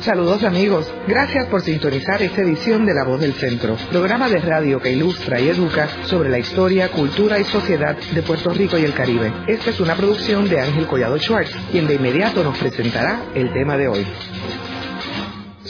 Saludos amigos, gracias por sintonizar esta edición de La Voz del Centro, programa de radio que ilustra y educa sobre la historia, cultura y sociedad de Puerto Rico y el Caribe. Esta es una producción de Ángel Collado Schwartz, quien de inmediato nos presentará el tema de hoy.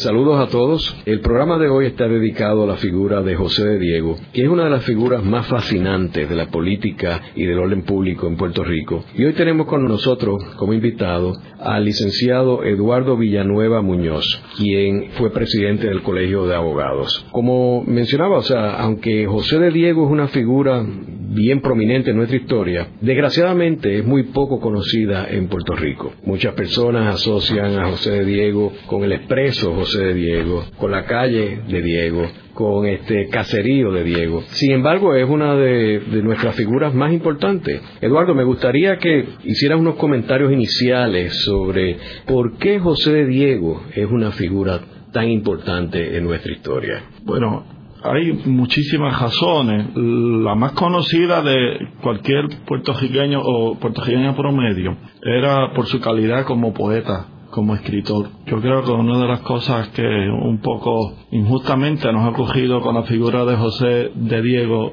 Saludos a todos. El programa de hoy está dedicado a la figura de José de Diego, que es una de las figuras más fascinantes de la política y del orden público en Puerto Rico. Y hoy tenemos con nosotros como invitado al licenciado Eduardo Villanueva Muñoz, quien fue presidente del Colegio de Abogados. Como mencionaba, o sea, aunque José de Diego es una figura bien prominente en nuestra historia, desgraciadamente es muy poco conocida en Puerto Rico. Muchas personas asocian a José de Diego con el expreso José de Diego, con la calle de Diego, con este caserío de Diego. Sin embargo, es una de, nuestras figuras más importantes. Eduardo, me gustaría que hicieras unos comentarios iniciales sobre por qué José de Diego es una figura tan importante en nuestra historia. Bueno, hay muchísimas razones. La más conocida de cualquier puertorriqueño o puertorriqueña promedio era por su calidad como poeta, como escritor. Yo creo que una de las cosas que un poco injustamente nos ha ocurrido con la figura de José de Diego,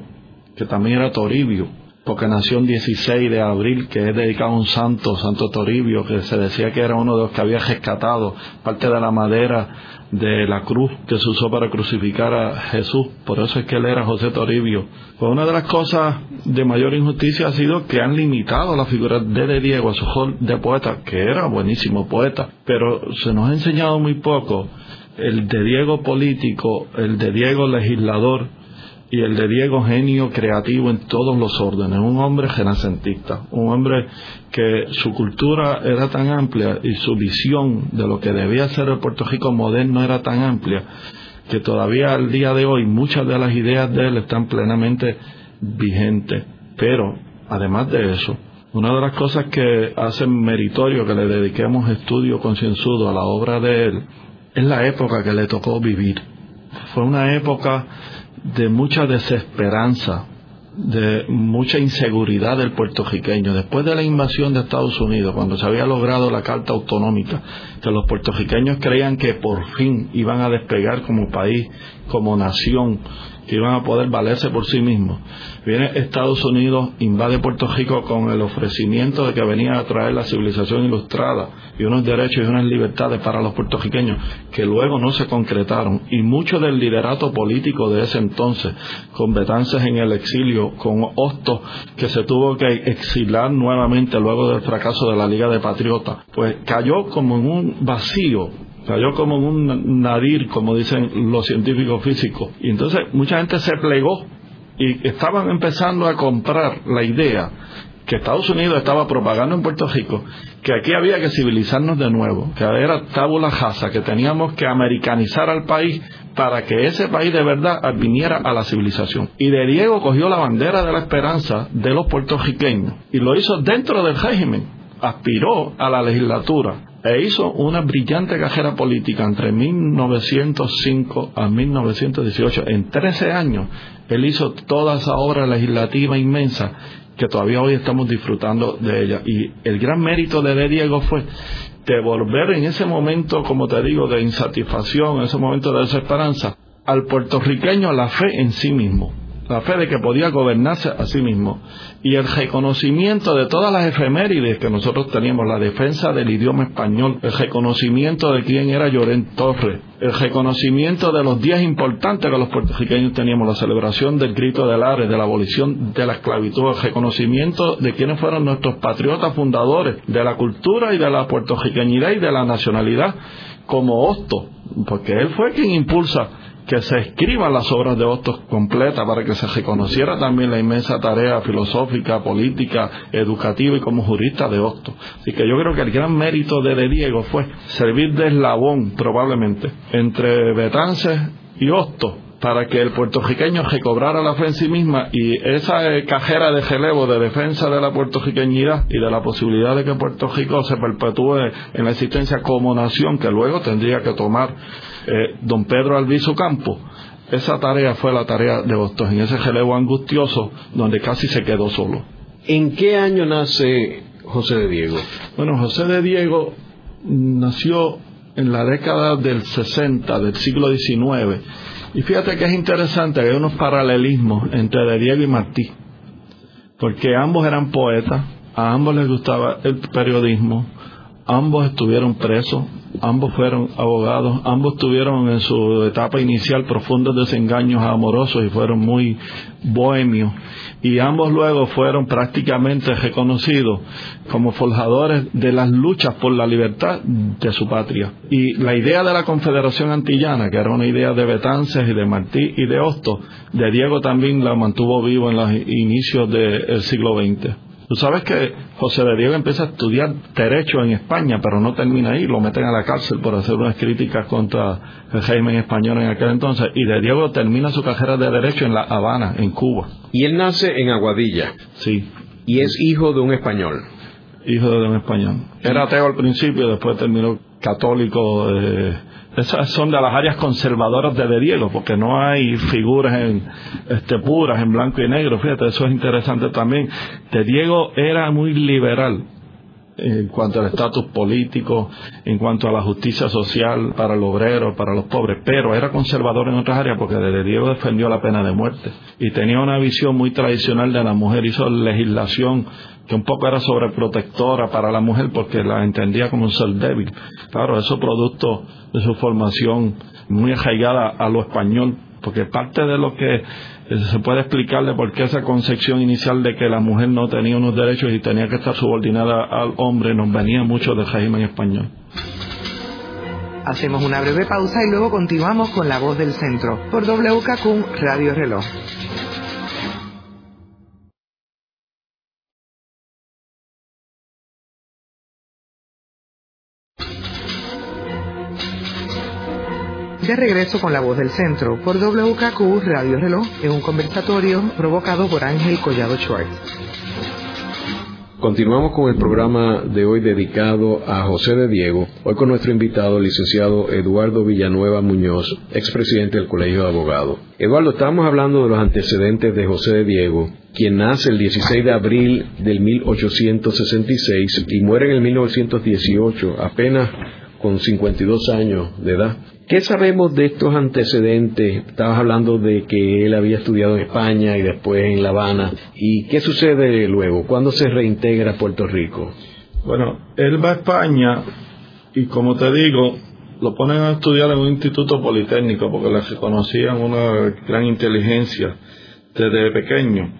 que también era Toribio, porque nació el 16 de abril, que es dedicado a un santo, Santo Toribio, que se decía que era uno de los que había rescatado parte de la madera de la cruz que se usó para crucificar a Jesús. Por eso es que él era José Toribio. Pues una de las cosas de mayor injusticia ha sido que han limitado la figura de, de Diego a su rol de poeta, que era buenísimo poeta, pero se nos ha enseñado muy poco el de Diego político, el de Diego legislador, y el de Diego genio creativo en todos los órdenes, un hombre renacentista, un hombre que su cultura era tan amplia y su visión de lo que debía ser el Puerto Rico moderno era tan amplia que todavía al día de hoy muchas de las ideas de él están plenamente vigentes. Pero, además de eso, una de las cosas que hacen meritorio que le dediquemos estudio concienzudo a la obra de él es la época que le tocó vivir. Fue una época de mucha desesperanza, de mucha inseguridad del puertorriqueño. Después de la invasión de Estados Unidos, cuando se había logrado la Carta Autonómica, que los puertorriqueños creían que por fin iban a despegar como país, como nación, que iban a poder valerse por sí mismos. Viene Estados Unidos, invade Puerto Rico con el ofrecimiento de que venía a traer la civilización ilustrada y unos derechos y unas libertades para los puertorriqueños que luego no se concretaron. Y mucho del liderato político de ese entonces, con Betances en el exilio, con Hostos que se tuvo que exilar nuevamente luego del fracaso de la Liga de Patriotas, pues cayó como en un vacío cayó como un nadir, como dicen los científicos físicos. Y entonces mucha gente se plegó y estaban empezando a comprar la idea que Estados Unidos estaba propagando en Puerto Rico, que aquí había que civilizarnos de nuevo, que era tabula rasa, que teníamos que americanizar al país para que ese país de verdad viniera a la civilización. Y de Diego cogió la bandera de la esperanza de los puertorriqueños y lo hizo dentro del régimen, aspiró a la legislatura e hizo una brillante carrera política entre 1905 a 1918. En 13 años, él hizo toda esa obra legislativa inmensa que todavía hoy estamos disfrutando de ella. Y el gran mérito de, de Diego fue devolver en ese momento, como te digo, de insatisfacción, en ese momento de desesperanza, al puertorriqueño la fe en sí mismo la fe de que podía gobernarse a sí mismo. Y el reconocimiento de todas las efemérides que nosotros teníamos, la defensa del idioma español, el reconocimiento de quién era Llorén Torres, el reconocimiento de los días importantes que los puertorriqueños teníamos, la celebración del grito del Ares, de la abolición de la esclavitud, el reconocimiento de quiénes fueron nuestros patriotas fundadores de la cultura y de la puertorriqueñidad y de la nacionalidad, como Hosto, porque él fue quien impulsa que se escriban las obras de Hostos completas para que se reconociera también la inmensa tarea filosófica, política, educativa y como jurista de Hostos. Así que yo creo que el gran mérito de, de Diego fue servir de eslabón, probablemente, entre Betances y Hostos para que el puertorriqueño recobrara la fe en sí misma y esa eh, cajera de relevo de defensa de la puertorriqueñidad y de la posibilidad de que Puerto Rico se perpetúe en la existencia como nación que luego tendría que tomar eh, don Pedro Alviso Campo, esa tarea fue la tarea de Boston, en ese relevo angustioso donde casi se quedó solo. ¿En qué año nace José de Diego? Bueno, José de Diego nació en la década del 60 del siglo XIX. Y fíjate que es interesante que hay unos paralelismos entre De Diego y Martí, porque ambos eran poetas, a ambos les gustaba el periodismo, ambos estuvieron presos, ambos fueron abogados, ambos tuvieron en su etapa inicial profundos desengaños amorosos y fueron muy bohemios y ambos luego fueron prácticamente reconocidos como forjadores de las luchas por la libertad de su patria. Y la idea de la Confederación Antillana, que era una idea de Betances y de Martí y de Hosto, de Diego también la mantuvo vivo en los inicios del siglo XX. Tú sabes que José de Diego empieza a estudiar Derecho en España, pero no termina ahí, lo meten a la cárcel por hacer unas críticas contra el régimen español en aquel entonces, y de Diego termina su carrera de Derecho en La Habana, en Cuba. Y él nace en Aguadilla. Sí. Y es hijo de un español. Hijo de un español. Era ateo al principio, después terminó católico. Eh, esas son de las áreas conservadoras de De Diego, porque no hay figuras en, este, puras en blanco y negro. Fíjate, eso es interesante también. De Diego era muy liberal en cuanto al estatus político, en cuanto a la justicia social para el obrero, para los pobres, pero era conservador en otras áreas porque De Diego defendió la pena de muerte y tenía una visión muy tradicional de la mujer, hizo legislación que un poco era sobreprotectora para la mujer porque la entendía como un ser débil. Claro, eso producto de su formación muy arraigada a lo español, porque parte de lo que se puede explicarle por qué esa concepción inicial de que la mujer no tenía unos derechos y tenía que estar subordinada al hombre nos venía mucho del régimen español. Hacemos una breve pausa y luego continuamos con La Voz del Centro por WKQ Radio Reloj. De regreso con la voz del centro por WKQ Radio Reloj en un conversatorio provocado por Ángel Collado Schwartz. Continuamos con el programa de hoy dedicado a José de Diego, hoy con nuestro invitado, el licenciado Eduardo Villanueva Muñoz, expresidente del Colegio de Abogados. Eduardo, estamos hablando de los antecedentes de José de Diego, quien nace el 16 de abril del 1866 y muere en el 1918, apenas con 52 años de edad. ¿Qué sabemos de estos antecedentes? Estabas hablando de que él había estudiado en España y después en La Habana. ¿Y qué sucede luego? ¿Cuándo se reintegra a Puerto Rico? Bueno, él va a España y como te digo, lo ponen a estudiar en un instituto politécnico porque le reconocían una gran inteligencia desde pequeño.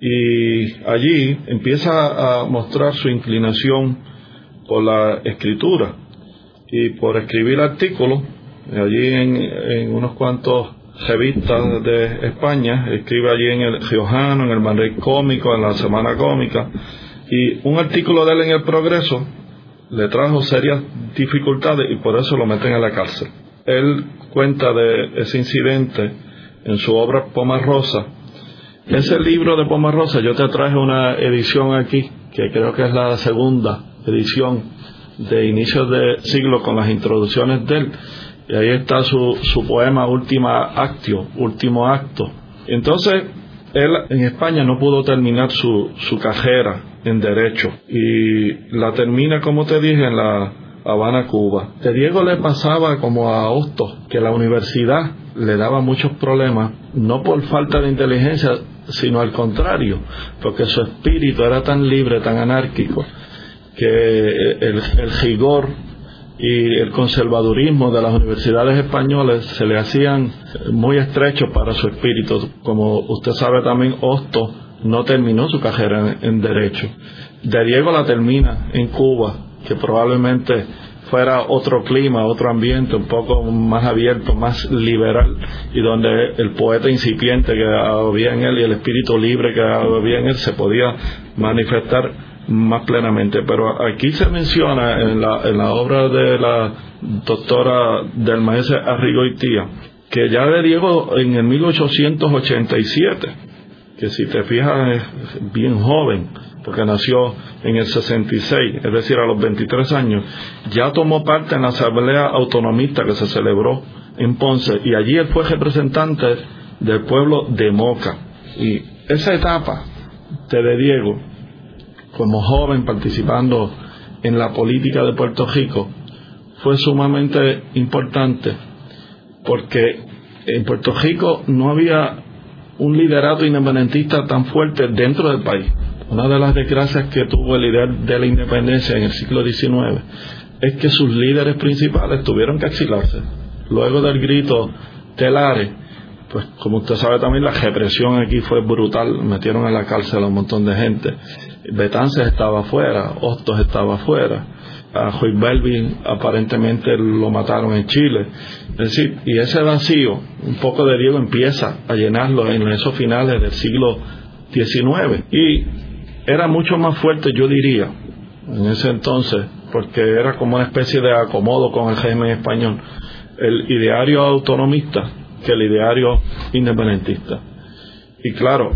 Y allí empieza a mostrar su inclinación por la escritura y por escribir artículos allí en, unos cuantos revistas de España, escribe allí en el Riojano, en el Madrid Cómico, en la Semana Cómica, y un artículo de él en el Progreso le trajo serias dificultades y por eso lo meten en la cárcel. Él cuenta de ese incidente en su obra Rosa Ese libro de Rosa yo te traje una edición aquí, que creo que es la segunda edición de inicios de siglo con las introducciones de él y ahí está su, su poema Última Actio, Último Acto. Entonces, él en España no pudo terminar su, su carrera en Derecho y la termina, como te dije, en la Habana, Cuba. De Diego le pasaba como a Hostos, que la universidad le daba muchos problemas, no por falta de inteligencia, sino al contrario, porque su espíritu era tan libre, tan anárquico, que el, rigor y el conservadurismo de las universidades españolas se le hacían muy estrechos para su espíritu. Como usted sabe también, Hosto no terminó su carrera en, Derecho. De Diego la termina en Cuba, que probablemente fuera otro clima, otro ambiente un poco más abierto, más liberal, y donde el poeta incipiente que había en él y el espíritu libre que había en él se podía manifestar más plenamente. Pero aquí se menciona en la, en la obra de la doctora del maestro Arrigoitía que ya de Diego en el 1887, que si te fijas es bien joven, porque nació en el 66, es decir, a los 23 años, ya tomó parte en la asamblea autonomista que se celebró en Ponce y allí él fue representante del pueblo de Moca. Y esa etapa de Diego como joven participando en la política de Puerto Rico fue sumamente importante porque en Puerto Rico no había un liderato independentista tan fuerte dentro del país. Una de las desgracias que tuvo el líder de la independencia en el siglo XIX es que sus líderes principales tuvieron que exilarse. Luego del grito Telare, pues como usted sabe también la represión aquí fue brutal, metieron en la cárcel a un montón de gente. Betances estaba afuera, Hostos estaba afuera, a Joy Belvin aparentemente lo mataron en Chile. Es decir, y ese vacío, un poco de Diego empieza a llenarlo en esos finales del siglo XIX. Y era mucho más fuerte, yo diría, en ese entonces, porque era como una especie de acomodo con el régimen español, el ideario autonomista que el ideario independentista. Y claro,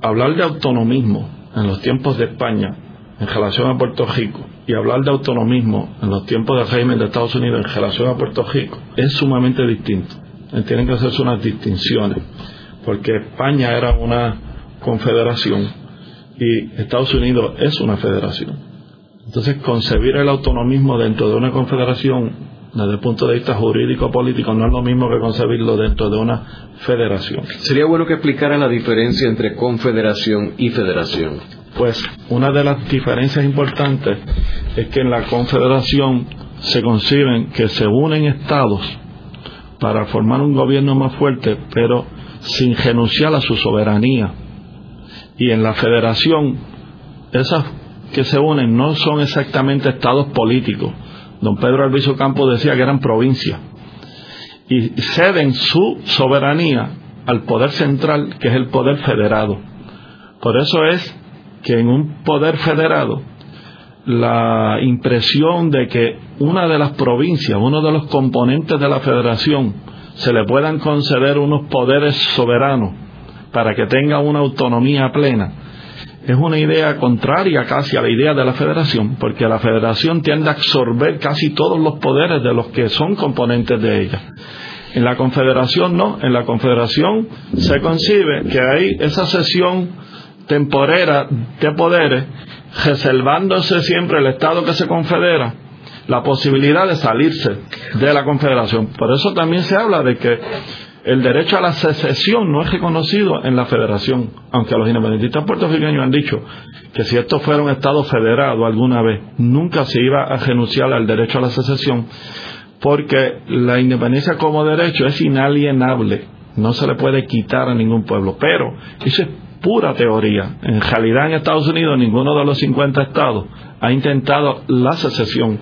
hablar de autonomismo en los tiempos de España en relación a Puerto Rico y hablar de autonomismo en los tiempos del régimen de Estados Unidos en relación a Puerto Rico es sumamente distinto. Tienen que hacerse unas distinciones, porque España era una confederación y Estados Unidos es una federación. Entonces, concebir el autonomismo dentro de una confederación desde el punto de vista jurídico-político no es lo mismo que concebirlo dentro de una federación. Sería bueno que explicara la diferencia entre confederación y federación. Pues una de las diferencias importantes es que en la confederación se conciben que se unen estados para formar un gobierno más fuerte, pero sin renunciar a su soberanía. Y en la federación, esas que se unen no son exactamente estados políticos. Don Pedro Albizu Campos decía que eran provincias. Y ceden su soberanía al poder central, que es el poder federado. Por eso es que en un poder federado la impresión de que una de las provincias, uno de los componentes de la federación, se le puedan conceder unos poderes soberanos para que tenga una autonomía plena, es una idea contraria casi a la idea de la federación, porque la federación tiende a absorber casi todos los poderes de los que son componentes de ella. En la confederación no, en la confederación se concibe que hay esa sesión temporera de poderes, reservándose siempre el Estado que se confedera la posibilidad de salirse de la confederación. Por eso también se habla de que el derecho a la secesión no es reconocido en la federación, aunque los independentistas puertorriqueños han dicho que si esto fuera un Estado federado alguna vez, nunca se iba a renunciar al derecho a la secesión, porque la independencia como derecho es inalienable, no se le puede quitar a ningún pueblo, pero eso es pura teoría. En realidad en Estados Unidos ninguno de los 50 estados ha intentado la secesión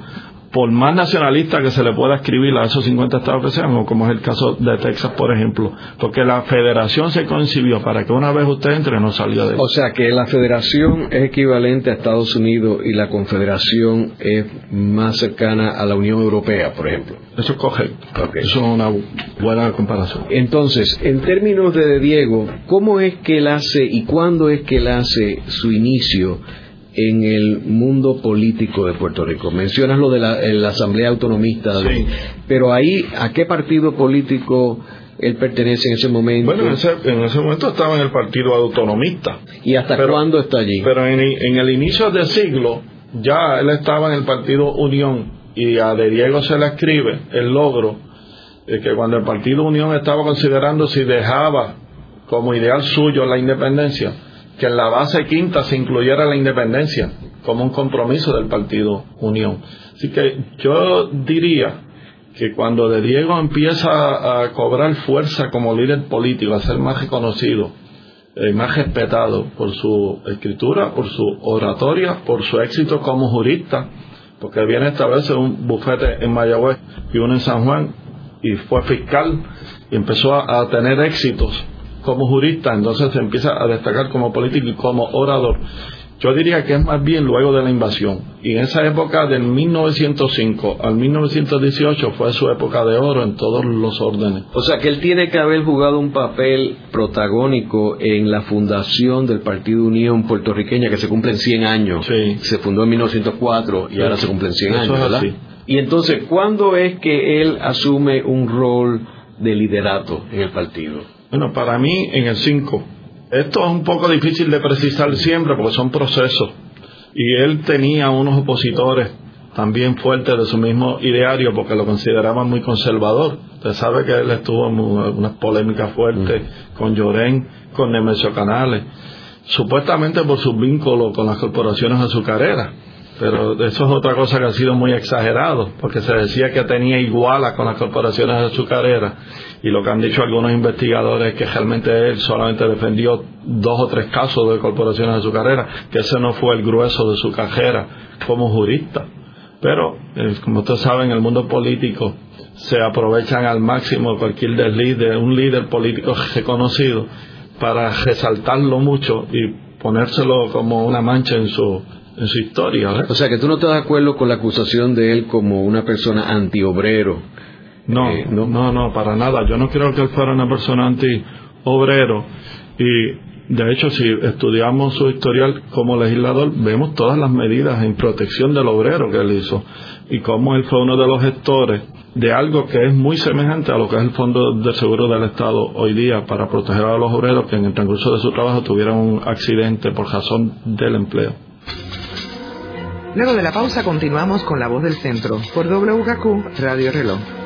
por más nacionalista que se le pueda escribir a esos 50 estados que sean, o como es el caso de Texas, por ejemplo, porque la federación se concibió para que una vez usted entre no salió de O sea que la federación es equivalente a Estados Unidos y la confederación es más cercana a la Unión Europea, por ejemplo. Eso es correcto. Eso es una buena comparación. Entonces, en términos de Diego, ¿cómo es que él hace y cuándo es que él hace su inicio? En el mundo político de Puerto Rico. Mencionas lo de la, Asamblea Autonomista, pero ahí, ¿a qué partido político él pertenece en ese momento? Bueno, en ese, momento estaba en el Partido Autonomista. ¿Y hasta cuándo está allí? Pero en, el inicio del siglo, ya él estaba en el Partido Unión y a De Diego se le escribe el logro de que cuando el Partido Unión estaba considerando si dejaba como ideal suyo la independencia, que en la base quinta se incluyera la independencia como un compromiso del Partido Unión. Así que yo diría que cuando De Diego empieza a cobrar fuerza como líder político, a ser más reconocido, eh, más respetado por su escritura, por su oratoria, por su éxito como jurista, porque viene a establecer un bufete en Mayagüez y uno en San Juan, y fue fiscal y empezó a tener éxitos como jurista, entonces se empieza a destacar como político y como orador. Yo diría que es más bien luego de la invasión. Y en esa época del 1905 al 1918 fue su época de oro en todos los órdenes. O sea que él tiene que haber jugado un papel protagónico en la fundación del Partido Unión Puertorriqueña que se cumplen 100 años. Sí. Se fundó en 1904 y ahora se cumplen 100 años, ¿verdad? Y entonces, ¿cuándo es que él asume un rol de liderato en el partido? Bueno, para mí en el 5. Esto es un poco difícil de precisar siempre porque son procesos. Y él tenía unos opositores también fuerte de su mismo ideario porque lo consideraban muy conservador. Usted sabe que él estuvo en unas polémicas fuertes con Llorén, con Nemesio Canales, supuestamente por sus vínculos con las corporaciones azucareras. Pero eso es otra cosa que ha sido muy exagerado, porque se decía que tenía iguala con las corporaciones azucareras, y lo que han dicho algunos investigadores es que realmente él solamente defendió dos o tres casos de corporaciones azucareras, que ese no fue el grueso de su cajera como jurista. Pero, eh, como ustedes saben, en el mundo político se aprovechan al máximo cualquier desliz de un líder político reconocido para resaltarlo mucho y ponérselo como una mancha en su, en su historia. O sea, que tú no estás de acuerdo con la acusación de él como una persona antiobrero. No, eh, no, no, no, para nada. Yo no creo que él fuera una persona antiobrero. Y de hecho, si estudiamos su historial como legislador, vemos todas las medidas en protección del obrero que él hizo y cómo él fue uno de los gestores de algo que es muy semejante a lo que es el Fondo de Seguro del Estado hoy día para proteger a los obreros que en el transcurso de su trabajo tuvieran un accidente por razón del empleo. Luego de la pausa continuamos con La Voz del Centro por WKQ Radio Reloj.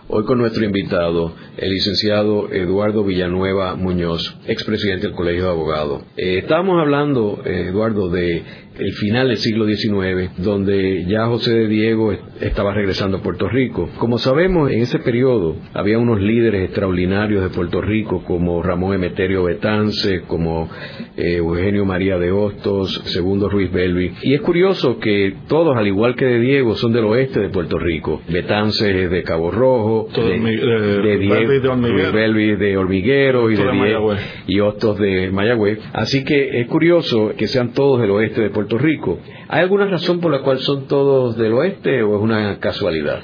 hoy con nuestro invitado, el licenciado Eduardo Villanueva Muñoz, expresidente del Colegio de Abogados. Eh, estábamos hablando, eh, Eduardo, de el final del siglo XIX, donde ya José de Diego estaba regresando a Puerto Rico. Como sabemos, en ese periodo había unos líderes extraordinarios de Puerto Rico, como Ramón Emeterio Betance, como eh, Eugenio María de Hostos, Segundo Ruiz Belvi. Y es curioso que todos, al igual que de Diego, son del oeste de Puerto Rico. Betance de Cabo Rojo, de, Diego, Ruiz Belvi de Hormiguero y de, Diego, y Hostos de Mayagüez. Así que es curioso que sean todos del oeste de Puerto Rico. ¿Hay alguna razón por la cual son todos del oeste o es una casualidad?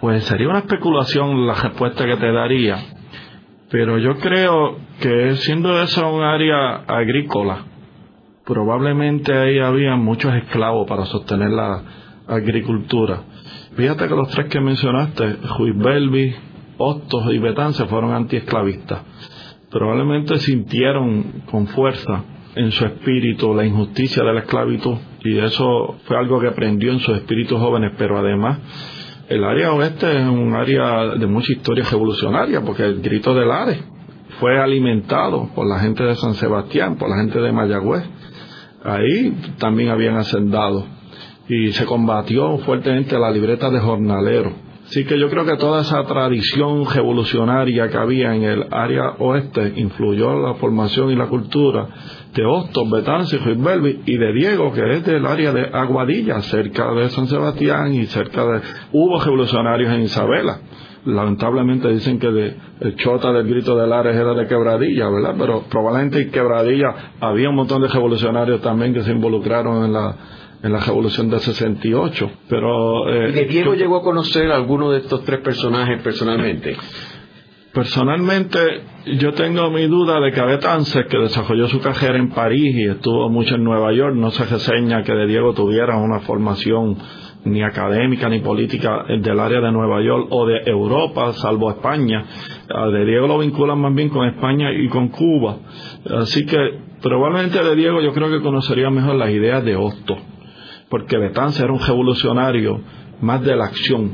Pues sería una especulación la respuesta que te daría, pero yo creo que siendo eso un área agrícola, probablemente ahí había muchos esclavos para sostener la agricultura. Fíjate que los tres que mencionaste, Ruiz Belvi, Hostos y Betance, fueron antiesclavistas. Probablemente sintieron con fuerza en su espíritu la injusticia de la esclavitud y eso fue algo que aprendió en sus espíritus jóvenes, pero además el área oeste es un área de mucha historia revolucionaria porque el grito del Ares fue alimentado por la gente de San Sebastián, por la gente de Mayagüez. Ahí también habían hacendado y se combatió fuertemente la libreta de jornalero Así que yo creo que toda esa tradición revolucionaria que había en el área oeste influyó en la formación y la cultura de Hostos, Betances, Belvi y de Diego, que es del área de Aguadilla, cerca de San Sebastián y cerca de... Hubo revolucionarios en Isabela. Lamentablemente dicen que de, el chota del grito de Lares era de Quebradilla, ¿verdad? Pero probablemente en Quebradilla había un montón de revolucionarios también que se involucraron en la en la revolución del 68. Pero, eh, ¿De Diego llegó a conocer a alguno de estos tres personajes personalmente? Personalmente, yo tengo mi duda de que Betances, que desarrolló su carrera en París y estuvo mucho en Nueva York, no se reseña que de Diego tuviera una formación ni académica ni política del área de Nueva York o de Europa, salvo España. De Diego lo vinculan más bien con España y con Cuba. Así que probablemente de Diego yo creo que conocería mejor las ideas de Hosto porque Betance era un revolucionario más de la acción.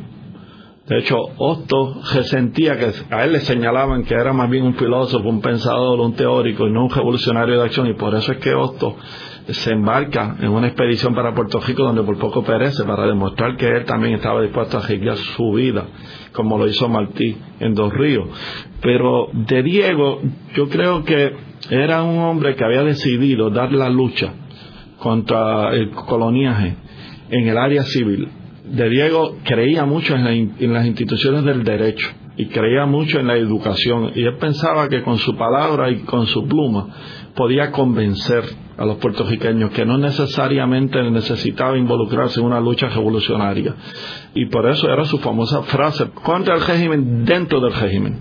De hecho, Otto resentía que a él le señalaban que era más bien un filósofo, un pensador, un teórico y no un revolucionario de acción. Y por eso es que Otto se embarca en una expedición para Puerto Rico donde por poco perece para demostrar que él también estaba dispuesto a arriesgar su vida, como lo hizo Martí en Dos Ríos. Pero de Diego, yo creo que era un hombre que había decidido dar la lucha contra el coloniaje en el área civil. De Diego creía mucho en, las instituciones del derecho y creía mucho en la educación y él pensaba que con su palabra y con su pluma podía convencer a los puertorriqueños, que no necesariamente necesitaba involucrarse en una lucha revolucionaria. Y por eso era su famosa frase, contra el régimen dentro del régimen.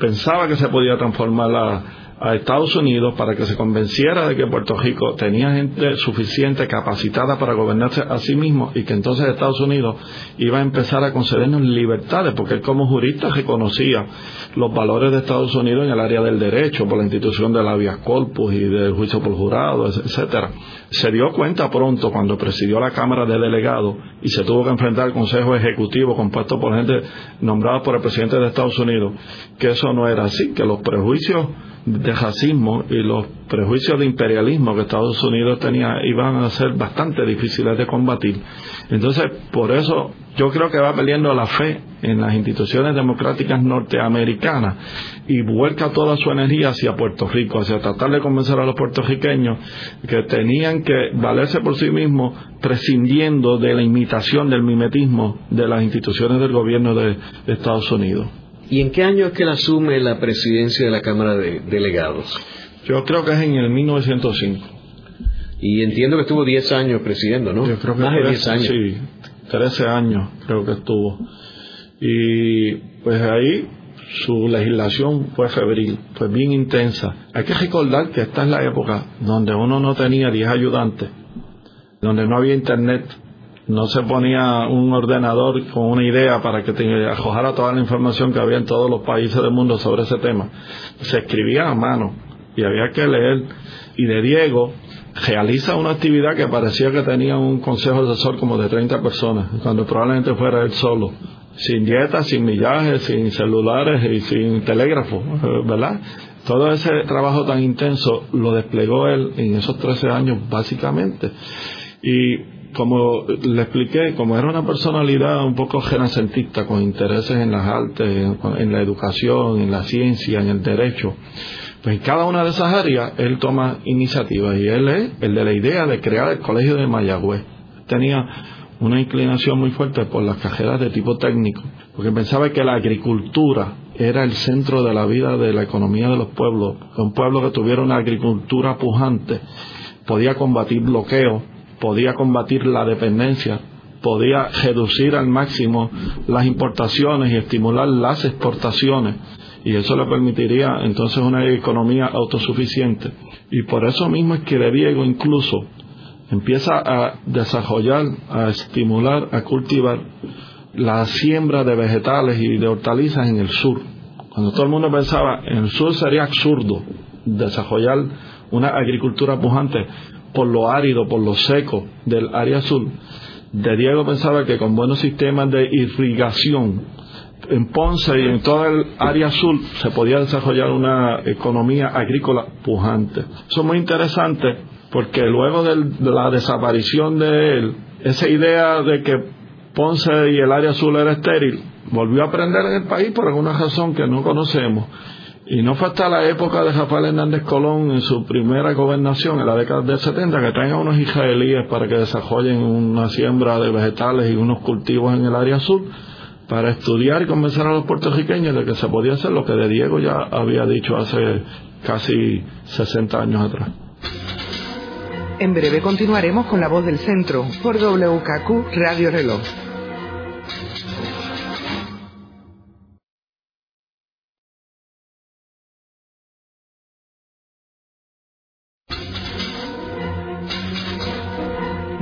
pensaba que se podía transformar la, a Estados Unidos para que se convenciera de que Puerto Rico tenía gente suficiente, capacitada para gobernarse a sí mismo y que entonces Estados Unidos iba a empezar a concedernos libertades, porque él como jurista reconocía los valores de Estados Unidos en el área del derecho, por la institución de la habeas corpus y del juicio por jurado, etcétera. Se dio cuenta pronto cuando presidió la Cámara de Delegados y se tuvo que enfrentar al Consejo Ejecutivo compuesto por gente nombrada por el presidente de Estados Unidos, que eso no era así, que los prejuicios de racismo y los prejuicios de imperialismo que Estados Unidos tenía iban a ser bastante difíciles de combatir. Entonces, por eso yo creo que va perdiendo la fe en las instituciones democráticas norteamericanas y vuelca toda su energía hacia Puerto Rico, hacia tratar de convencer a los puertorriqueños que tenían que valerse por sí mismos prescindiendo de la imitación del mimetismo de las instituciones del gobierno de Estados Unidos. ¿Y en qué año es que él asume la presidencia de la Cámara de Delegados? Yo creo que es en el 1905. Y entiendo que estuvo 10 años presidiendo, ¿no? Yo creo que Más de 10 años. Sí, 13 años creo que estuvo. Y pues ahí su legislación fue febril, fue bien intensa. Hay que recordar que esta es la época donde uno no tenía 10 ayudantes, donde no había internet, no se ponía un ordenador con una idea para que te arrojara toda la información que había en todos los países del mundo sobre ese tema. Se escribía a mano y había que leer. Y de Diego realiza una actividad que parecía que tenía un consejo asesor como de 30 personas, cuando probablemente fuera él solo, sin dieta, sin millajes, sin celulares y sin telégrafo, ¿verdad? Todo ese trabajo tan intenso lo desplegó él en esos 13 años básicamente. Y como le expliqué, como era una personalidad un poco renacentista, con intereses en las artes, en, la educación, en la ciencia, en el derecho, pues en cada una de esas áreas él toma iniciativas y él es el de la idea de crear el colegio de Mayagüez. Tenía una inclinación muy fuerte por las cajeras de tipo técnico, porque pensaba que la agricultura era el centro de la vida de la economía de los pueblos. Un pueblo que tuviera una agricultura pujante podía combatir bloqueos podía combatir la dependencia, podía reducir al máximo las importaciones y estimular las exportaciones y eso le permitiría entonces una economía autosuficiente. Y por eso mismo es que De Diego incluso empieza a desarrollar, a estimular, a cultivar la siembra de vegetales y de hortalizas en el sur. Cuando todo el mundo pensaba en el sur sería absurdo desarrollar una agricultura pujante, por lo árido, por lo seco del área azul, de Diego pensaba que con buenos sistemas de irrigación en Ponce y en toda el área azul se podía desarrollar una economía agrícola pujante. Eso es muy interesante porque luego de la desaparición de él, esa idea de que Ponce y el área azul era estéril, volvió a aprender en el país por alguna razón que no conocemos y no fue hasta la época de Rafael Hernández Colón en su primera gobernación, en la década del 70, que traen a unos israelíes para que desarrollen una siembra de vegetales y unos cultivos en el área sur, para estudiar y convencer a los puertorriqueños de que se podía hacer lo que de Diego ya había dicho hace casi 60 años atrás. En breve continuaremos con la voz del centro por WKQ Radio Reloj.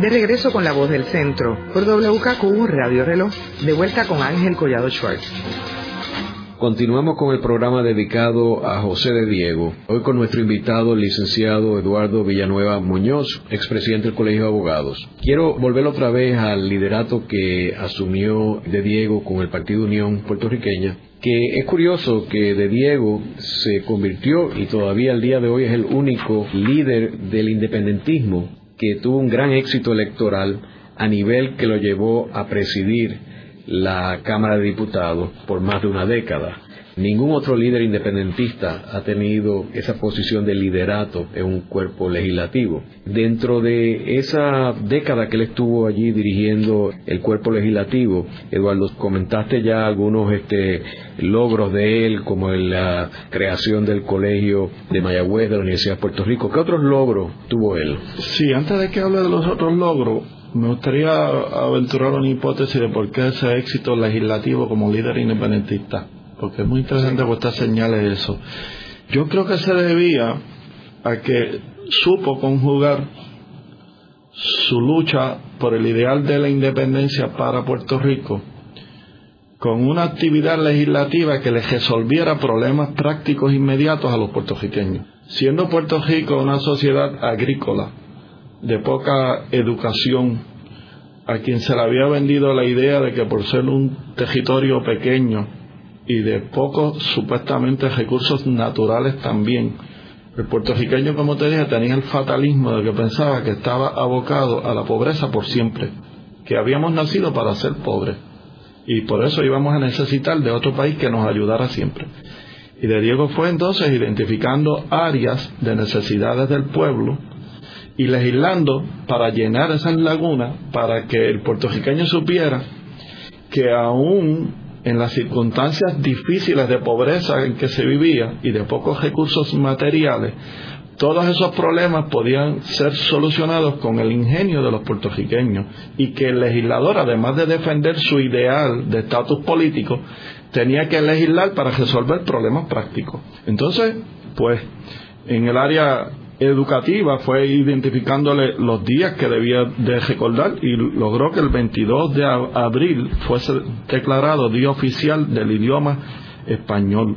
De regreso con la voz del centro, por WKQ Radio Reloj, de vuelta con Ángel Collado Schwartz. Continuamos con el programa dedicado a José de Diego, hoy con nuestro invitado, el licenciado Eduardo Villanueva Muñoz, expresidente del Colegio de Abogados. Quiero volver otra vez al liderato que asumió de Diego con el Partido Unión puertorriqueña, que es curioso que de Diego se convirtió y todavía al día de hoy es el único líder del independentismo que tuvo un gran éxito electoral a nivel que lo llevó a presidir la Cámara de Diputados por más de una década. Ningún otro líder independentista ha tenido esa posición de liderato en un cuerpo legislativo. Dentro de esa década que él estuvo allí dirigiendo el cuerpo legislativo, Eduardo, comentaste ya algunos este, logros de él, como la creación del colegio de Mayagüez de la Universidad de Puerto Rico. ¿Qué otros logros tuvo él? Sí, antes de que hable de los otros logros, me gustaría aventurar una hipótesis de por qué ese éxito legislativo como líder independentista, porque es muy interesante que usted señale eso. Yo creo que se debía a que supo conjugar su lucha por el ideal de la independencia para Puerto Rico con una actividad legislativa que les resolviera problemas prácticos inmediatos a los puertorriqueños. Siendo Puerto Rico una sociedad agrícola, de poca educación, a quien se le había vendido la idea de que por ser un territorio pequeño y de pocos supuestamente recursos naturales también, el puertorriqueño, como te dije, tenía el fatalismo de que pensaba que estaba abocado a la pobreza por siempre, que habíamos nacido para ser pobres y por eso íbamos a necesitar de otro país que nos ayudara siempre. Y de Diego fue entonces identificando áreas de necesidades del pueblo y legislando para llenar esas lagunas, para que el puertorriqueño supiera que aún en las circunstancias difíciles de pobreza en que se vivía y de pocos recursos materiales, todos esos problemas podían ser solucionados con el ingenio de los puertorriqueños y que el legislador, además de defender su ideal de estatus político, tenía que legislar para resolver problemas prácticos. Entonces, pues, en el área educativa fue identificándole los días que debía de recordar y logró que el 22 de abril fuese declarado Día Oficial del Idioma Español.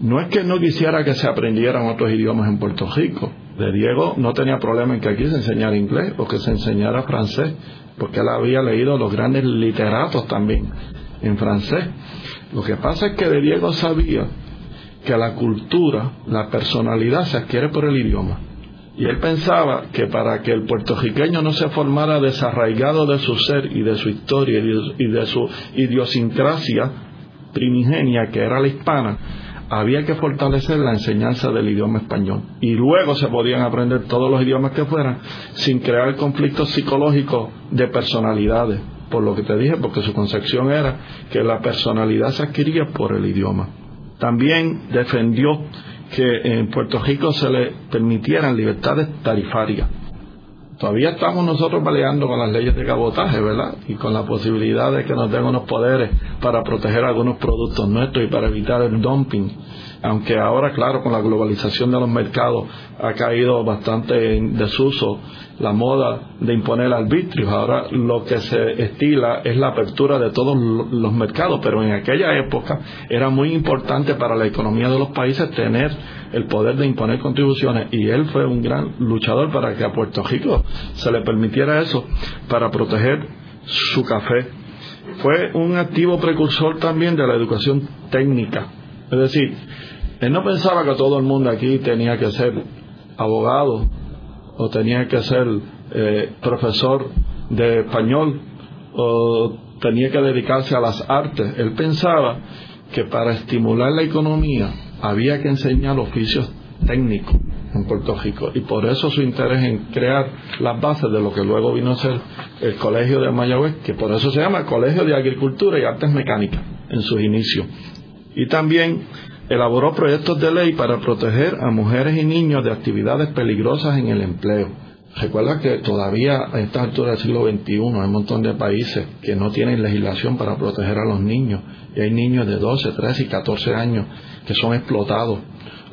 No es que no quisiera que se aprendieran otros idiomas en Puerto Rico. De Diego no tenía problema en que aquí se enseñara inglés o que se enseñara francés, porque él había leído los grandes literatos también en francés. Lo que pasa es que de Diego sabía que la cultura, la personalidad se adquiere por el idioma. Y él pensaba que para que el puertorriqueño no se formara desarraigado de su ser y de su historia y de su idiosincrasia primigenia, que era la hispana, había que fortalecer la enseñanza del idioma español. Y luego se podían aprender todos los idiomas que fueran sin crear conflictos psicológicos de personalidades. Por lo que te dije, porque su concepción era que la personalidad se adquiría por el idioma. También defendió que en Puerto Rico se le permitieran libertades tarifarias. Todavía estamos nosotros peleando con las leyes de cabotaje, ¿verdad? Y con la posibilidad de que nos den unos poderes para proteger algunos productos nuestros y para evitar el dumping aunque ahora, claro, con la globalización de los mercados ha caído bastante en desuso la moda de imponer arbitrios. Ahora lo que se estila es la apertura de todos los mercados, pero en aquella época era muy importante para la economía de los países tener el poder de imponer contribuciones y él fue un gran luchador para que a Puerto Rico se le permitiera eso para proteger su café. Fue un activo precursor también de la educación técnica. Es decir, él no pensaba que todo el mundo aquí tenía que ser abogado o tenía que ser eh, profesor de español o tenía que dedicarse a las artes. Él pensaba que para estimular la economía había que enseñar oficios técnicos en Puerto Rico y por eso su interés en crear las bases de lo que luego vino a ser el Colegio de Mayagüez, que por eso se llama Colegio de Agricultura y Artes Mecánicas en sus inicios. Y también elaboró proyectos de ley para proteger a mujeres y niños de actividades peligrosas en el empleo. Recuerda que todavía a esta altura del siglo XXI hay un montón de países que no tienen legislación para proteger a los niños y hay niños de 12, 13 y 14 años que son explotados.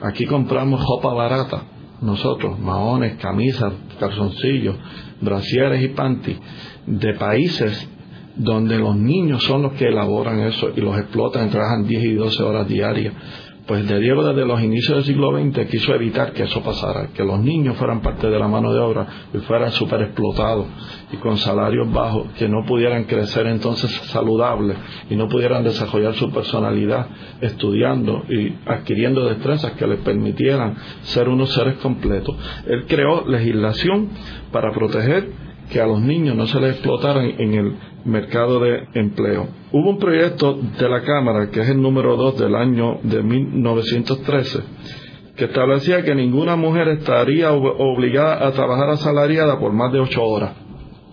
Aquí compramos ropa barata, nosotros, maones, camisas, calzoncillos, brasieres y panties, de países donde los niños son los que elaboran eso y los explotan, trabajan 10 y 12 horas diarias. Pues de Diego desde los inicios del siglo XX quiso evitar que eso pasara, que los niños fueran parte de la mano de obra y fueran súper explotados y con salarios bajos, que no pudieran crecer entonces saludables y no pudieran desarrollar su personalidad estudiando y adquiriendo destrezas que les permitieran ser unos seres completos. Él creó legislación para proteger que a los niños no se les explotaran en el mercado de empleo. Hubo un proyecto de la Cámara, que es el número 2 del año de 1913, que establecía que ninguna mujer estaría obligada a trabajar asalariada por más de ocho horas.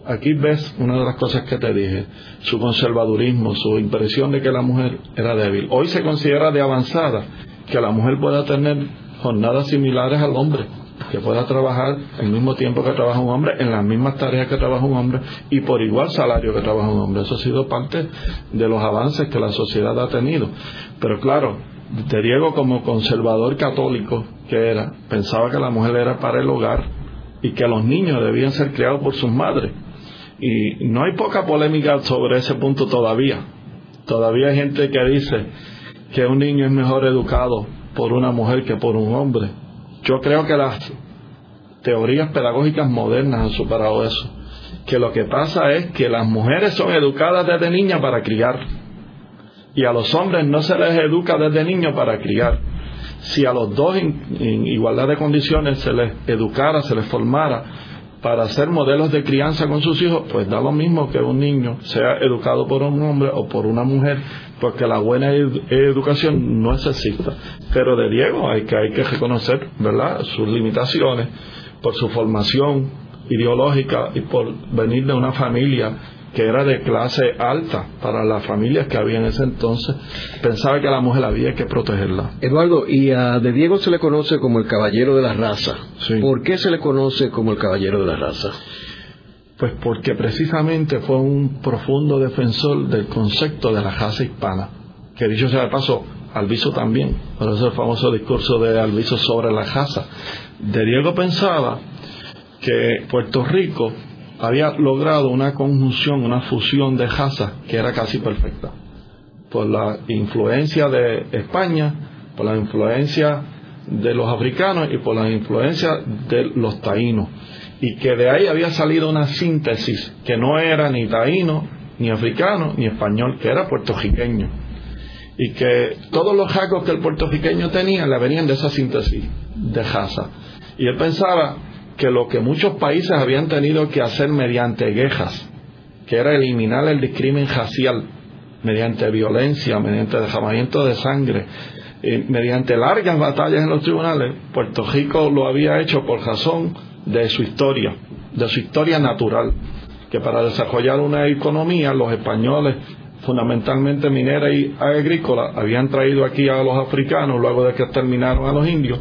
Aquí ves una de las cosas que te dije, su conservadurismo, su impresión de que la mujer era débil. Hoy se considera de avanzada que la mujer pueda tener jornadas similares al hombre que pueda trabajar el mismo tiempo que trabaja un hombre, en las mismas tareas que trabaja un hombre y por igual salario que trabaja un hombre. Eso ha sido parte de los avances que la sociedad ha tenido. Pero claro, de Diego como conservador católico que era, pensaba que la mujer era para el hogar y que los niños debían ser criados por sus madres. Y no hay poca polémica sobre ese punto todavía. Todavía hay gente que dice que un niño es mejor educado por una mujer que por un hombre. Yo creo que las teorías pedagógicas modernas han superado eso. Que lo que pasa es que las mujeres son educadas desde niñas para criar. Y a los hombres no se les educa desde niños para criar. Si a los dos en, igualdad de condiciones se les educara, se les formara para ser modelos de crianza con sus hijos, pues da lo mismo que un niño sea educado por un hombre o por una mujer, porque la buena educación no es sexista. Pero de Diego hay que, hay que reconocer, ¿verdad?, sus limitaciones por su formación ideológica y por venir de una familia que era de clase alta para las familias que había en ese entonces, pensaba que a la mujer había que protegerla. Eduardo, y a De Diego se le conoce como el caballero de la raza. ¿Por qué se le conoce como el caballero de la raza? Pues porque precisamente fue un profundo defensor del concepto de la raza hispana, que dicho sea de paso, Alviso también, por eso el famoso discurso de Alviso sobre la raza. De Diego pensaba que Puerto Rico había logrado una conjunción, una fusión de razas que era casi perfecta. Por la influencia de España, por la influencia de los africanos y por la influencia de los taínos. Y que de ahí había salido una síntesis que no era ni taíno, ni africano, ni español, que era puertorriqueño. Y que todos los rasgos que el puertorriqueño tenía le venían de esa síntesis de raza. Y él pensaba que lo que muchos países habían tenido que hacer mediante guerras, que era eliminar el discrimen racial, mediante violencia, mediante derramamiento de sangre, eh, mediante largas batallas en los tribunales, Puerto Rico lo había hecho por razón de su historia, de su historia natural, que para desarrollar una economía los españoles fundamentalmente minera y agrícola, habían traído aquí a los africanos luego de que terminaron a los indios.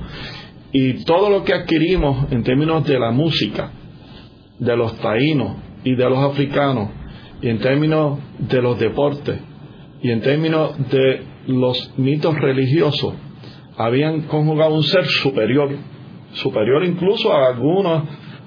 Y todo lo que adquirimos en términos de la música, de los taínos y de los africanos, y en términos de los deportes, y en términos de los mitos religiosos, habían conjugado un ser superior, superior incluso a algunas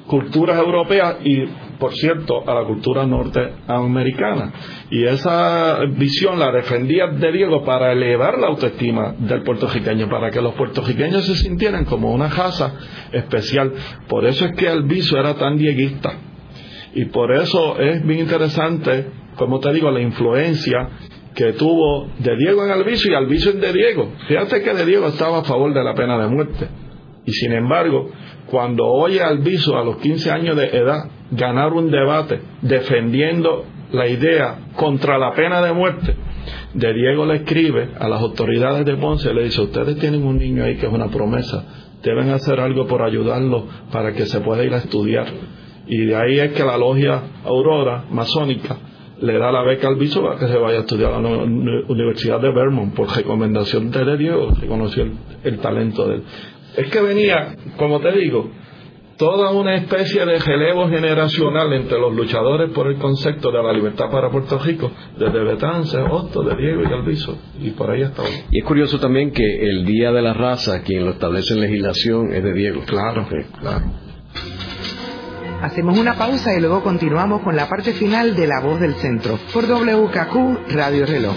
culturas europeas y por cierto, a la cultura norteamericana. Y esa visión la defendía de Diego para elevar la autoestima del puertorriqueño, para que los puertorriqueños se sintieran como una raza especial. Por eso es que Alviso era tan dieguista. Y por eso es bien interesante, como te digo, la influencia que tuvo de Diego en Alviso y Alviso en de Diego. Fíjate que de Diego estaba a favor de la pena de muerte. Y sin embargo, cuando oye a Alviso a los 15 años de edad ganar un debate defendiendo la idea contra la pena de muerte, de Diego le escribe a las autoridades de Ponce, le dice, ustedes tienen un niño ahí que es una promesa, deben hacer algo por ayudarlo para que se pueda ir a estudiar. Y de ahí es que la logia Aurora masónica le da la beca al biso para que se vaya a estudiar a la Universidad de Vermont por recomendación de Diego, reconoció el talento de él. Es que venía, como te digo, toda una especie de relevo generacional entre los luchadores por el concepto de la libertad para Puerto Rico, desde Betance, Otto, de Diego y Alviso, y por ahí hasta hoy. Y es curioso también que el Día de la Raza, quien lo establece en legislación, es de Diego. Claro, claro. Hacemos una pausa y luego continuamos con la parte final de La Voz del Centro por WKQ Radio Reloj.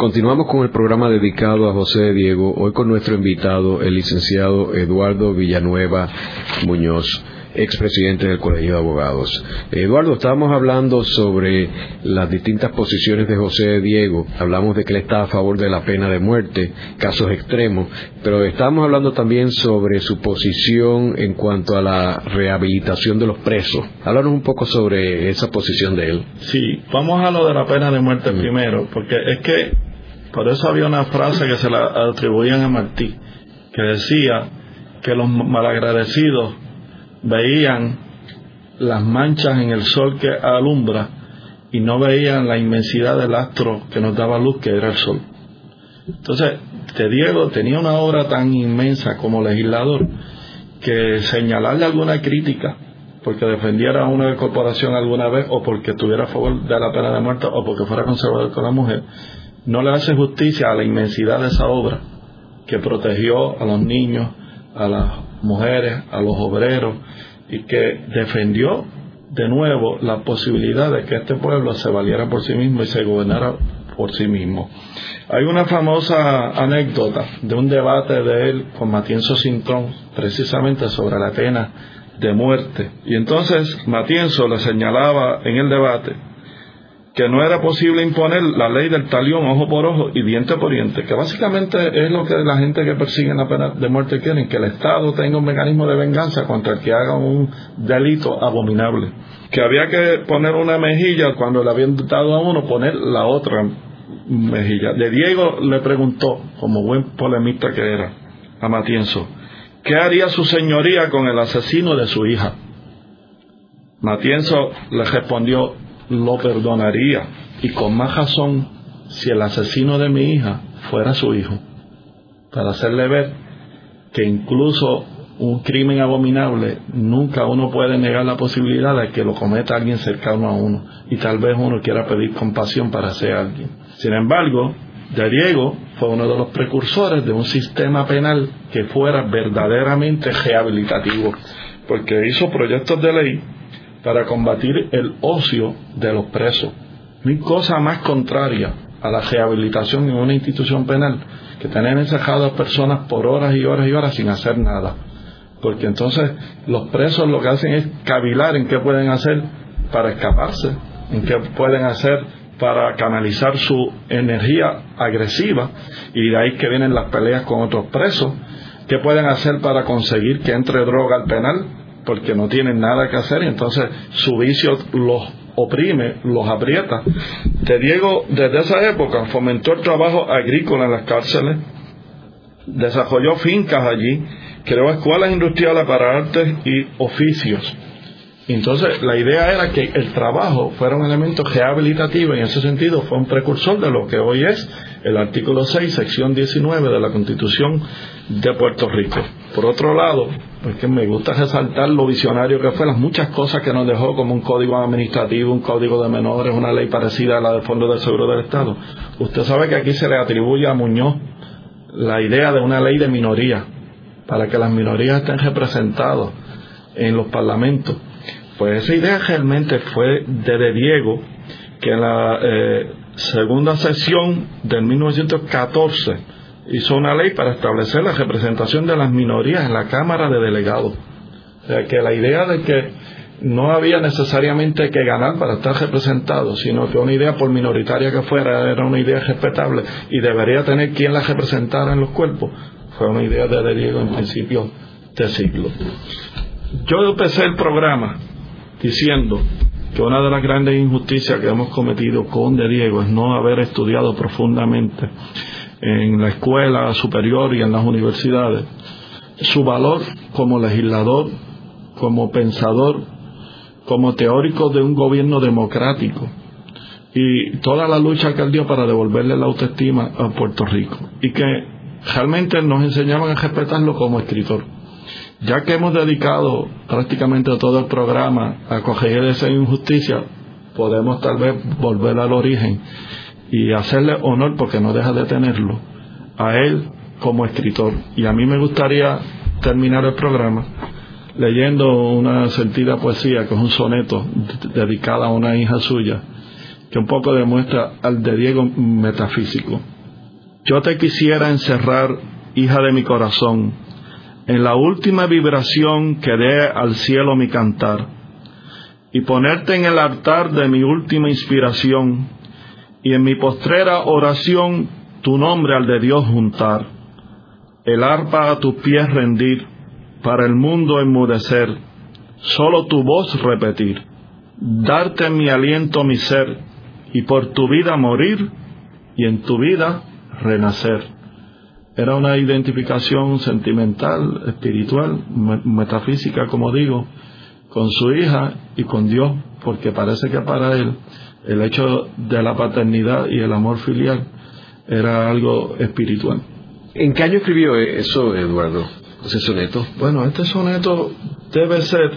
Continuamos con el programa dedicado a José Diego, hoy con nuestro invitado, el licenciado Eduardo Villanueva Muñoz expresidente del Colegio de Abogados. Eduardo, estábamos hablando sobre las distintas posiciones de José Diego. Hablamos de que él está a favor de la pena de muerte, casos extremos, pero estábamos hablando también sobre su posición en cuanto a la rehabilitación de los presos. Háblanos un poco sobre esa posición de él. Sí, vamos a lo de la pena de muerte primero, porque es que por eso había una frase que se la atribuían a Martí, que decía que los malagradecidos veían las manchas en el sol que alumbra y no veían la inmensidad del astro que nos daba luz, que era el sol. Entonces, de Diego tenía una obra tan inmensa como legislador que señalarle alguna crítica porque defendiera a una corporación alguna vez o porque estuviera a favor de la pena de muerte o porque fuera conservador con la mujer no le hace justicia a la inmensidad de esa obra que protegió a los niños, a las mujeres, a los obreros y que defendió de nuevo la posibilidad de que este pueblo se valiera por sí mismo y se gobernara por sí mismo. Hay una famosa anécdota de un debate de él con Matienzo Sintón precisamente sobre la pena de muerte. Y entonces Matienzo le señalaba en el debate que no era posible imponer la ley del talión ojo por ojo y diente por diente, que básicamente es lo que la gente que persigue la pena de muerte quieren, que el Estado tenga un mecanismo de venganza contra el que haga un delito abominable, que había que poner una mejilla cuando le habían dado a uno, poner la otra mejilla. De Diego le preguntó, como buen polemista que era, a Matienzo, ¿qué haría su señoría con el asesino de su hija? Matienzo le respondió, lo perdonaría y con más razón si el asesino de mi hija fuera su hijo, para hacerle ver que incluso un crimen abominable nunca uno puede negar la posibilidad de que lo cometa alguien cercano a uno y tal vez uno quiera pedir compasión para ser alguien. Sin embargo, Diego fue uno de los precursores de un sistema penal que fuera verdaderamente rehabilitativo, porque hizo proyectos de ley para combatir el ocio de los presos. No hay cosa más contraria a la rehabilitación en una institución penal que tener encerradas personas por horas y horas y horas sin hacer nada. Porque entonces los presos lo que hacen es cavilar en qué pueden hacer para escaparse, en qué pueden hacer para canalizar su energía agresiva y de ahí que vienen las peleas con otros presos, qué pueden hacer para conseguir que entre droga al penal, porque no tienen nada que hacer y entonces su vicio los oprime, los aprieta. De Diego, desde esa época, fomentó el trabajo agrícola en las cárceles, desarrolló fincas allí, creó escuelas industriales para artes y oficios. Entonces, la idea era que el trabajo fuera un elemento rehabilitativo y en ese sentido fue un precursor de lo que hoy es el artículo 6, sección 19 de la Constitución de Puerto Rico. Por otro lado, porque me gusta resaltar lo visionario que fue, las muchas cosas que nos dejó, como un código administrativo, un código de menores, una ley parecida a la del Fondo del Seguro del Estado. Usted sabe que aquí se le atribuye a Muñoz la idea de una ley de minoría, para que las minorías estén representadas en los parlamentos. Pues esa idea realmente fue de, Diego, que en la eh, segunda sesión del 1914, hizo una ley para establecer la representación de las minorías en la Cámara de Delegados. O sea, que la idea de que no había necesariamente que ganar para estar representado, sino que una idea por minoritaria que fuera era una idea respetable y debería tener quien la representara en los cuerpos, fue una idea de, de Diego en principio de siglo. Yo empecé el programa diciendo que una de las grandes injusticias que hemos cometido con De Diego es no haber estudiado profundamente en la escuela superior y en las universidades, su valor como legislador, como pensador, como teórico de un gobierno democrático y toda la lucha que él dio para devolverle la autoestima a Puerto Rico y que realmente nos enseñaban a respetarlo como escritor. Ya que hemos dedicado prácticamente todo el programa a coger esa injusticia, podemos tal vez volver al origen y hacerle honor, porque no deja de tenerlo, a él como escritor. Y a mí me gustaría terminar el programa leyendo una sentida poesía, que es un soneto dedicado a una hija suya, que un poco demuestra al de Diego metafísico. Yo te quisiera encerrar, hija de mi corazón, en la última vibración que dé al cielo mi cantar, y ponerte en el altar de mi última inspiración, y en mi postrera oración tu nombre al de Dios juntar, el arpa a tus pies rendir, para el mundo enmudecer, solo tu voz repetir, darte mi aliento mi ser, y por tu vida morir, y en tu vida renacer era una identificación sentimental, espiritual, metafísica, como digo, con su hija y con Dios, porque parece que para él el hecho de la paternidad y el amor filial era algo espiritual. ¿En qué año escribió eso, Eduardo, ese soneto? Bueno, este soneto debe ser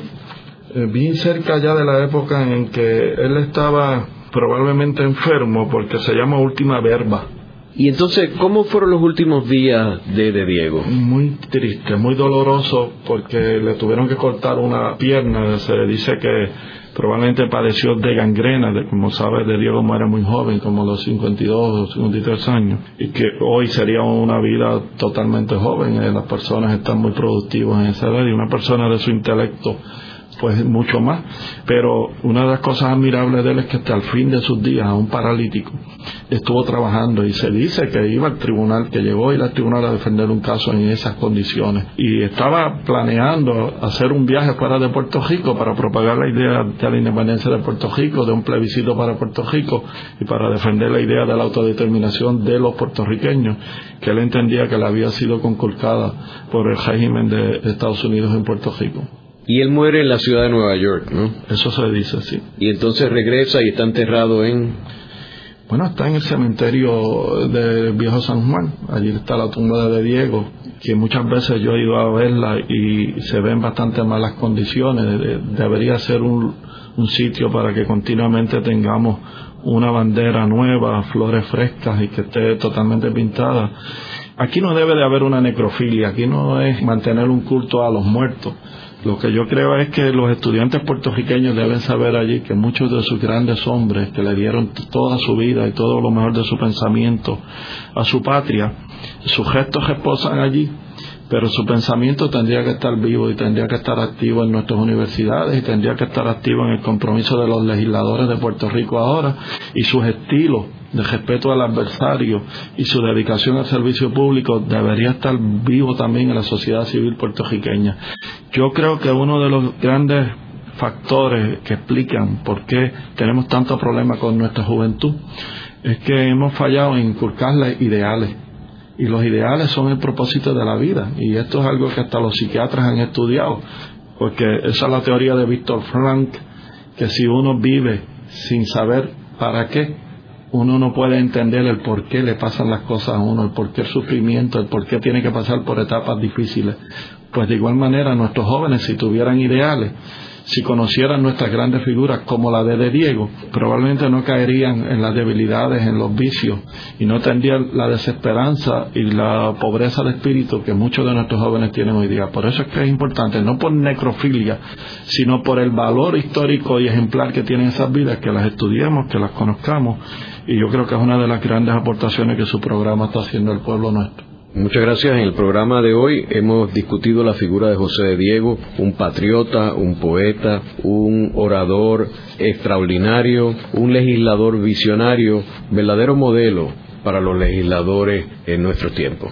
eh, bien cerca ya de la época en que él estaba probablemente enfermo, porque se llama Última Verba y entonces, ¿cómo fueron los últimos días de, de, Diego? Muy triste, muy doloroso, porque le tuvieron que cortar una pierna. Se dice que probablemente padeció de gangrena, de, como sabes, de Diego muere muy joven, como los 52 o 53 años, y que hoy sería una vida totalmente joven. Eh, las personas están muy productivas en esa edad y una persona de su intelecto pues mucho más. Pero una de las cosas admirables de él es que hasta el fin de sus días, a un paralítico, estuvo trabajando y se dice que iba al tribunal, que llegó a ir al tribunal a defender un caso en esas condiciones. Y estaba planeando hacer un viaje fuera de Puerto Rico para propagar la idea de la independencia de Puerto Rico, de un plebiscito para Puerto Rico y para defender la idea de la autodeterminación de los puertorriqueños, que él entendía que le había sido conculcada por el régimen de Estados Unidos en Puerto Rico. Y él muere en la ciudad de Nueva York, ¿no? Eso se dice, sí. Y entonces regresa y está enterrado en... Bueno, está en el cementerio de Viejo San Juan. Allí está la tumba de Diego, que muchas veces yo he ido a verla y se ven bastante malas condiciones. debería ser un, un sitio para que continuamente tengamos una bandera nueva, flores frescas y que esté totalmente pintada. Aquí no debe de haber una necrofilia, aquí no es mantener un culto a los muertos lo que yo creo es que los estudiantes puertorriqueños deben saber allí que muchos de sus grandes hombres que le dieron toda su vida y todo lo mejor de su pensamiento a su patria, sus gestos reposan allí, pero su pensamiento tendría que estar vivo y tendría que estar activo en nuestras universidades y tendría que estar activo en el compromiso de los legisladores de Puerto Rico ahora y sus estilos de respeto al adversario y su dedicación al servicio público debería estar vivo también en la sociedad civil puertorriqueña. Yo creo que uno de los grandes factores que explican por qué tenemos tanto problema con nuestra juventud es que hemos fallado en inculcarle ideales. Y los ideales son el propósito de la vida. Y esto es algo que hasta los psiquiatras han estudiado. Porque esa es la teoría de Víctor Frank, que si uno vive sin saber para qué, uno no puede entender el por qué le pasan las cosas a uno, el por qué el sufrimiento, el por qué tiene que pasar por etapas difíciles. Pues de igual manera nuestros jóvenes, si tuvieran ideales, si conocieran nuestras grandes figuras como la de, Diego, probablemente no caerían en las debilidades, en los vicios y no tendrían la desesperanza y la pobreza de espíritu que muchos de nuestros jóvenes tienen hoy día. Por eso es que es importante, no por necrofilia, sino por el valor histórico y ejemplar que tienen esas vidas, que las estudiemos, que las conozcamos y yo creo que es una de las grandes aportaciones que su programa está haciendo al pueblo nuestro. Muchas gracias. En el programa de hoy hemos discutido la figura de José de Diego, un patriota, un poeta, un orador extraordinario, un legislador visionario, verdadero modelo para los legisladores en nuestro tiempo.